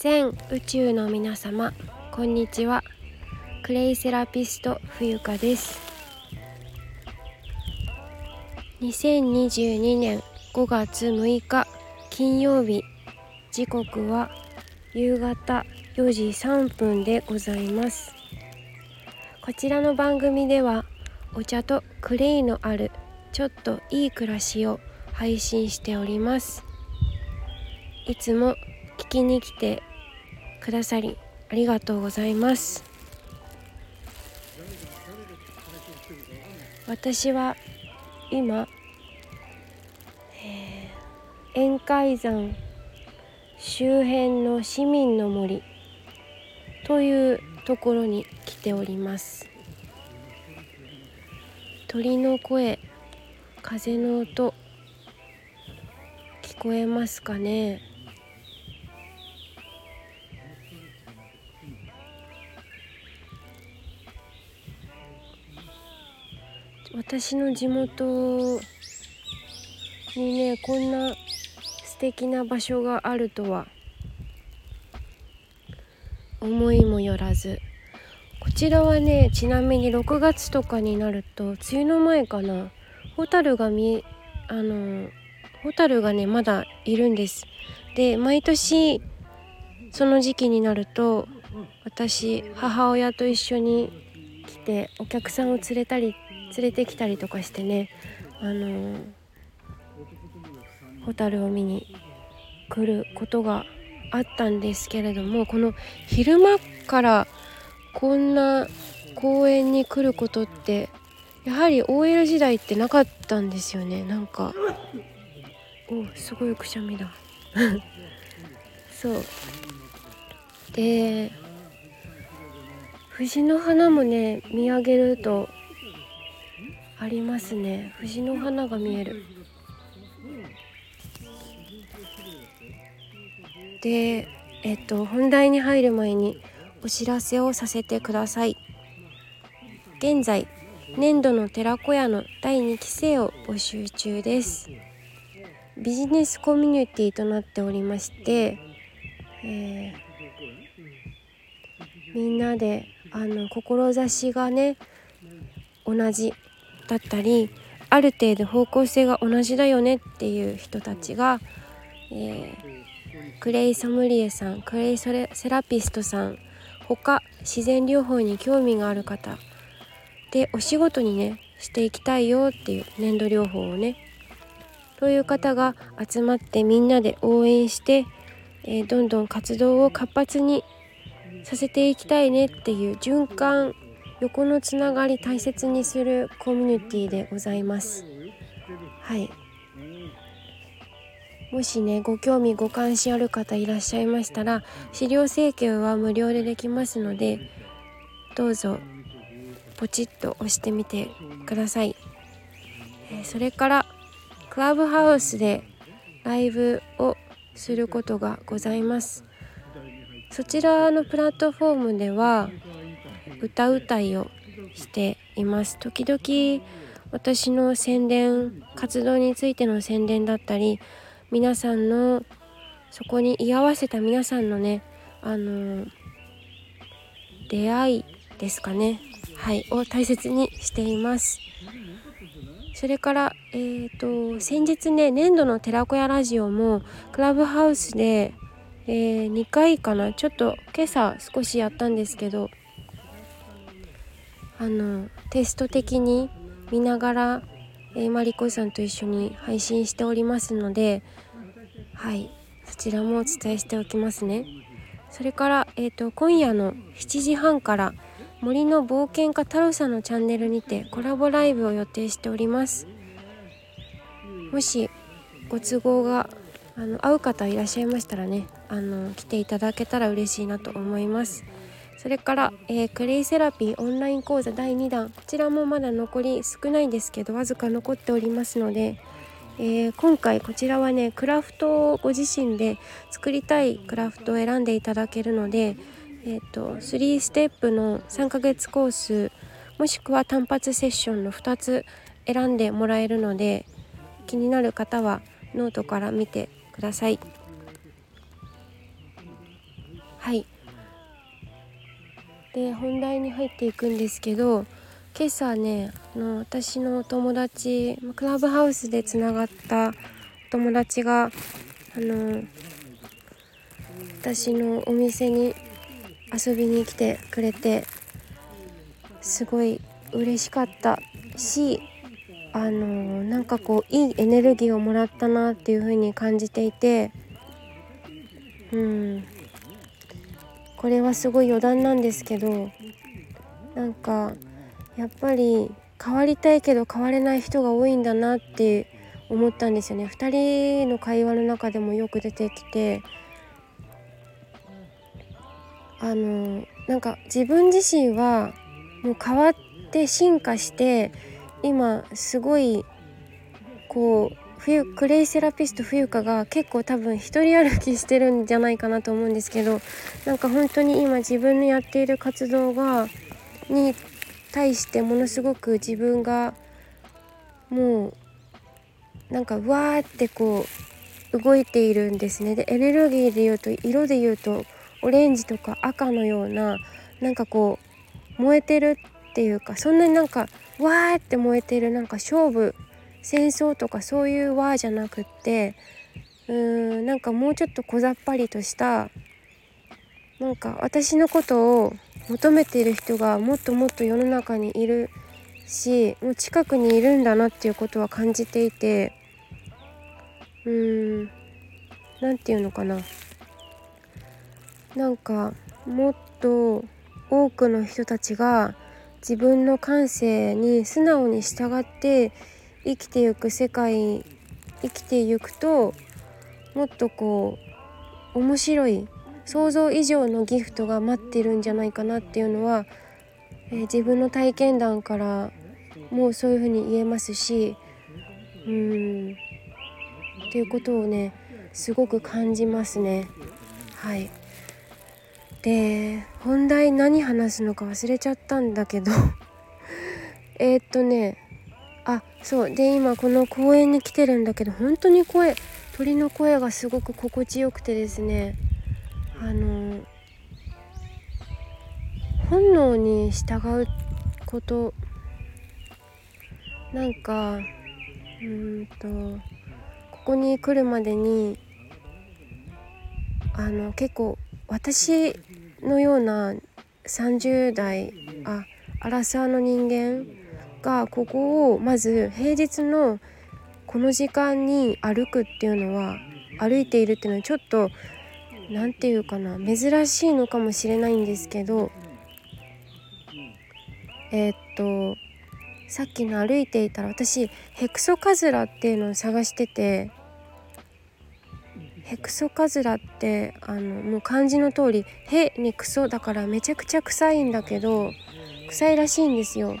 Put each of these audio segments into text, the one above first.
全宇宙の皆様こんにちは。クレイセラピスト冬香です。2022年5月6日金曜日。時刻は夕方4時3分でございます。こちらの番組ではお茶とクレイのあるちょっといい暮らしを配信しております。いつも聞きに来てくださりありがとうございます。私は今、えー、宴会山周辺の市民の森というところに来ております。鳥の声風の音聞こえますかね？私の地元にねこんな素敵な場所があるとは思いもよらず。こちらはねちなみに6月とかになると梅雨の前かな。ホタルが見あのホタルがねまだいるんです。で毎年その時期になると私母親と一緒に来てお客さんを連れたり連れてきたりとかしてね。あのホタルを見に来ることがあったんですけれどもこの昼間からこんな公園に来ることってやはり OL 時代ってなかったんですよね。なんかおすごいくしゃみだ。そう。で藤の花もね見上げるとありますね。藤の花が見える。でえっと本題に入る前にお知らせをさせてください。現在年度の寺子屋の第2期生を募集中です。ビジネスコミュニティとなっておりまして、えー、みんなであの志がね同じだったりある程度方向性が同じだよねっていう人たちが、えー、クレイソムリエさんクレイソレセラピストさん他自然療法に興味がある方でお仕事にねしていきたいよっていう粘土療法をねという方が集まってみんなで応援して、えー、どんどん活動を活発にさせていきたいねっていう循環横のつながり大切にするコミュニティでございます。はい。もしねご興味ご関心ある方いらっしゃいましたら資料請求は無料でできますのでどうぞポチッと押してみてください、えそれからクラブハウスでライブをすることがございます。そちらのプラットフォームでは歌うたいをしています。時々私の宣伝活動についての宣伝だったり皆さんのそこに居合わせた皆さんのねあの出会いですかね。はいを大切にしています。それからえっ、ー、と先日ね年度の寺子屋ラジオもクラブハウスで、えー、2回かな。ちょっと今朝少しやったんですけどあのテスト的に見ながら、えー、マリコさんと一緒に配信しておりますのではいそちらもお伝えしておきますね。それから、えーと、今夜の7時半から森の冒険家太郎さんのチャンネルにてコラボライブを予定しております。もしご都合があの合う方いらっしゃいましたらねあの来ていただけたら嬉しいなと思います。それから、えー、クレイセラピーオンライン講座第2弾こちらもまだ残り少ないんですけどわずか残っておりますので、えー、今回こちらはねクラフトをご自身で作りたいクラフトを選んでいただけるので、えーと、3ステップの3ヶ月コースもしくは単発セッションの2つ選んでもらえるので気になる方はノートから見てください。はい。で本題に入っていくんですけど今朝ねあの私のお友達クラブハウスでつながったお友達があの私のお店に遊びに来てくれてすごい嬉しかったしあのなんかこういいエネルギーをもらったなっていう風に感じていてうん。これはすごい余談なんですけどなんかやっぱり変わりたいけど変われない人が多いんだなって思ったんですよね。2人の会話の中でもよく出てきてあのなんか自分自身はもう変わって進化して今すごいこう冬クレイセラピスト冬香が結構多分一人歩きしてるんじゃないかなと思うんですけどなんか本当に今自分のやっている活動がに対してものすごく自分がもうなんかわーってこう動いているんですね。でエネルギーで言うと色で言うとオレンジとか赤のようななんかこう燃えてるっていうかそんなになんかわーって燃えてるなんか勝負戦争とかそういうわーじゃなくってうーんなんかもうちょっと小ざっぱりとしたなんか私のことを求めている人がもっともっと世の中にいるしもう近くにいるんだなっていうことは感じていてうーん何て言うのかな。なんかもっと多くの人たちが自分の感性に素直に従って生きていく世界生きていくともっとこう面白い想像以上のギフトが待ってるんじゃないかなっていうのは、えー、自分の体験談からもうそういうふうに言えますしうんっていうことをねすごく感じますねはい。で本題何話すのか忘れちゃったんだけど えっとねあそう。で今この公園に来てるんだけど本当に声鳥の声がすごく心地よくてですねあの本能に従うことなんかうんとここに来るまでにあの結構私のような30代あアラサーの人間がここをまず平日のこの時間に歩くっていうのは歩いているっていうのはちょっと何て言うかな珍しいのかもしれないんですけどえー、っとさっきの歩いていたら私ヘクソカズラっていうのを探しててヘクソカズラってあのもう漢字の通り「へ」にクソだからめちゃくちゃ臭いんだけど臭いらしいんですよ。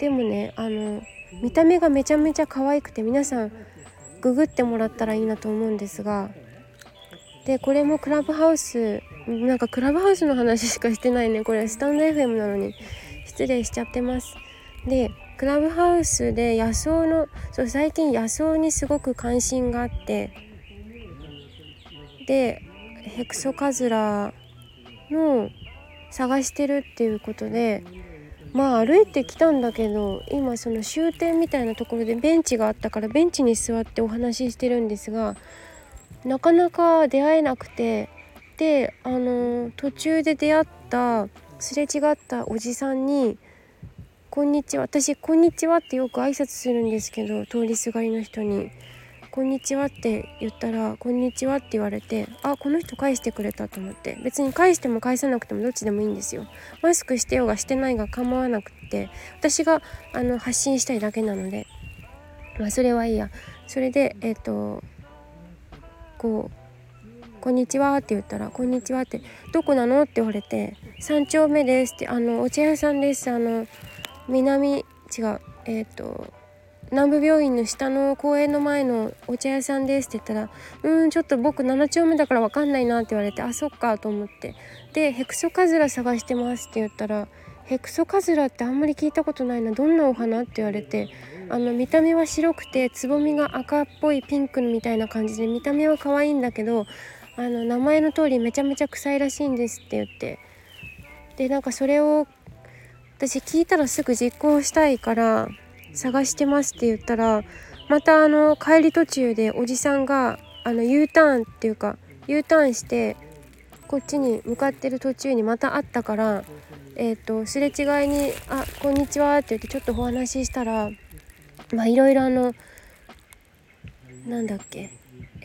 でもねあの見た目がめちゃめちゃ可愛くて皆さんググってもらったらいいなと思うんですがでこれもクラブハウスなんかクラブハウスの話しかしてないね。これスタンド FM なのに失礼しちゃってます。でクラブハウスで野草のそう最近野草にすごく関心があってでヘクソカズラの探してるっていうことでまあ歩いてきたんだけど今その終点みたいなところでベンチがあったからベンチに座ってお話ししてるんですがなかなか出会えなくてであの途中で出会ったすれ違ったおじさんに「こんにちは」私「こんにちは」ってよく挨拶するんですけど通りすがりの人に。こんにちはって言ったら、こんにちはって言われて、あ、この人返してくれたと思って、別に返しても返さなくてもどっちでもいいんですよ。マスクしてようがしてないが構わなくって、私があの発信したいだけなので、まあそれはいいや。それで、えっ、ー、と、こう、こんにちはって言ったら、こんにちはって、どこなの？って言われて、3丁目ですって、あの、お茶屋さんです。あの、南、違う、えっ、ー、と、南部病院の下の公園の前のお茶屋さんですって言ったら「うんちょっと僕7丁目だから分かんないな」って言われて「あそっか」と思ってで「ヘクソカズラ探してます」って言ったら「ヘクソカズラってあんまり聞いたことないなどんなお花?」って言われてあの見た目は白くてつぼみが赤っぽいピンクみたいな感じで見た目は可愛いんだけどあの名前の通りめちゃめちゃ臭いらしいんですって言ってでなんかそれを私聞いたらすぐ実行したいから探してますって言ったらまたあの帰り途中でおじさんがあの U ターンっていうか U ターンしてこっちに向かってる途中にまた会ったからえ、ー、とすれ違いに「あこんにちは」って言ってちょっとお話ししたらまあいろいろあのなんだっけ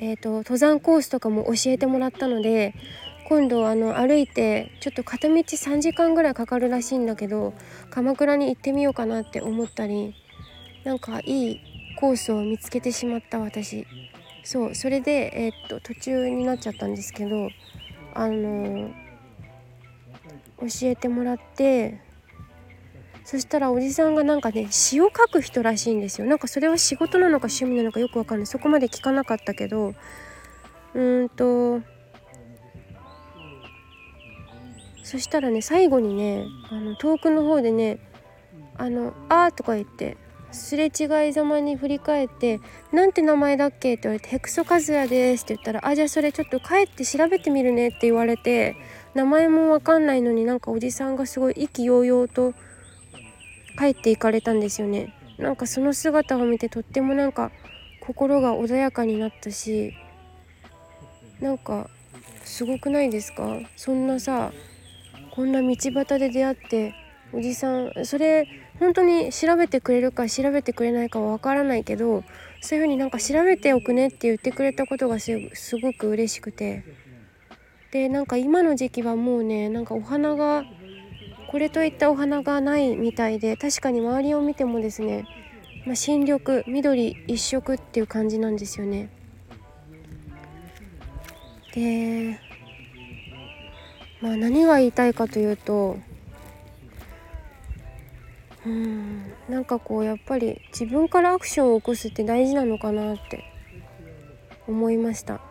えーと、登山コースとかも教えてもらったので今度あの歩いてちょっと片道3時間ぐらいかかるらしいんだけど鎌倉に行ってみようかなって思ったりなんかいいコースを見つけてしまった私。そうそれで、えー、っと途中になっちゃったんですけどあの教えてもらってそしたらおじさんがなんかね詩を書く人らしいんですよ。なんかそれは仕事なのか趣味なのかよくわかんない。そこまで聞かなかったけどうんとそしたらね最後にねあの遠くの方でね「あのあ」とか言ってすれ違いざまに振り返って「なんて名前だっけ?」って言われて「ヘクソカズヤです」って言ったら「あじゃあそれちょっと帰って調べてみるね」って言われて名前もわかんないのになんかおじさんがすごい意気揚々と帰っていかれたんですよねなんかその姿を見てとってもなんか心が穏やかになったしなんかすごくないですか？そんなさこんな道端で出会っておじさんそれ本当に調べてくれるか調べてくれないかはわからないけどそういう風になんか調べておくねって言ってくれたことがすごく嬉しくてでなんか今の時期はもうねなんかお花がこれといったお花がないみたいで確かに周りを見てもですね、まあ、新緑緑一色っていう感じなんですよね。でまあ何が言いたいかというとうん。なんかこうやっぱり自分からアクションを起こすって大事なのかなって思いました。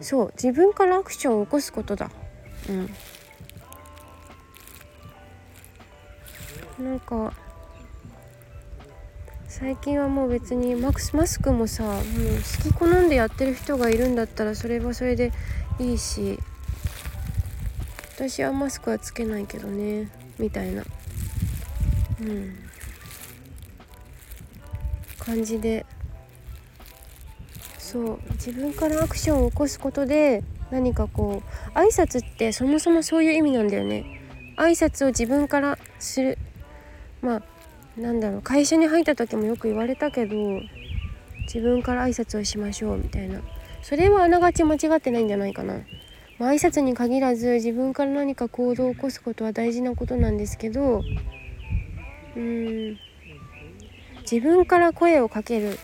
そう自分からアクションを起こすことだ。うん。なんか最近はもう別にマクスマスクもさもう好き好んでやってる人がいるんだったらそれはそれでいいし私はマスクはつけないけどね。みたいな。うん。感じで。そう。自分からアクションを起こすことで何かこう挨拶ってそもそもそういう意味なんだよね。挨拶を自分からする。まあなんだろう。会社に入った時もよく言われたけど自分から挨拶をしましょうみたいな。それはあながち間違ってないんじゃないかな、まあ、挨拶に限らず自分から何か行動を起こすことは大事なことなんですけどうん自分から声をかける。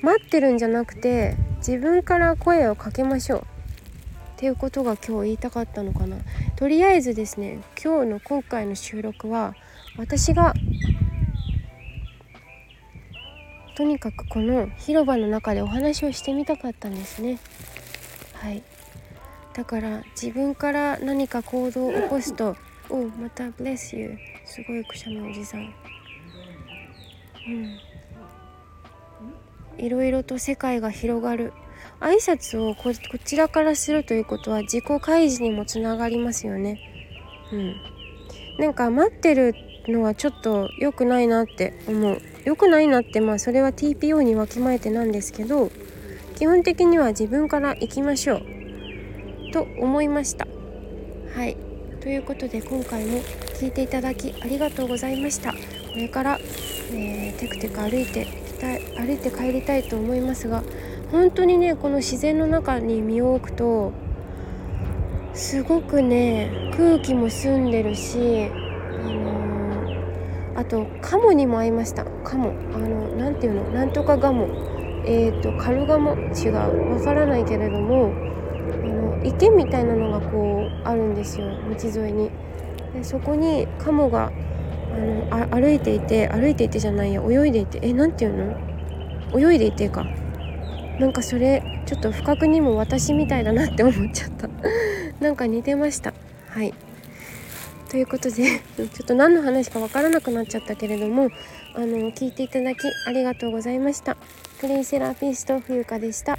待ってるんじゃなくて自分から声をかけましょう。っていうことが今日言いたかったのかな。とりあえずですね今日の今回の収録は私がとにかくこの広場の中でお話をしてみたかったんですね。はい。だから自分から何か行動を起こすとおまた Bless you すごいくしゃみおじさん。うん。いろいろと世界が広がる。挨拶をこちらからするということは自己開示にもつながりますよね。うん。なんか待ってるのはちょっと良くないなって思う。良くないなってまあそれは TPO にわきまえてなんですけど基本的には自分から行きましょう。と思いました。はい。ということで今回も聞いていただきありがとうございました。これから、えー、テクテク歩いてきたい歩いて帰りたいと思いますが本当にねこの自然の中に身を置くとすごくね空気も澄んでるしあのあとカモにも会いました。カモあの何ていうの？なんとかガモえっ、ー、とカルガモ。違う。わからないけれども池みたいなのがこうあるんですよ道沿いに。でそこにカモがあの歩いていて歩いていてじゃないや泳いでいてえなんていうの？泳いでいてか。なんかそれちょっと不覚にも私みたいだなって思っちゃった。なんか似てました。はい。ということで ちょっと何の話か分からなくなっちゃったけれどもあの聞いていただきありがとうございました。クリーセラピスト冬香でした。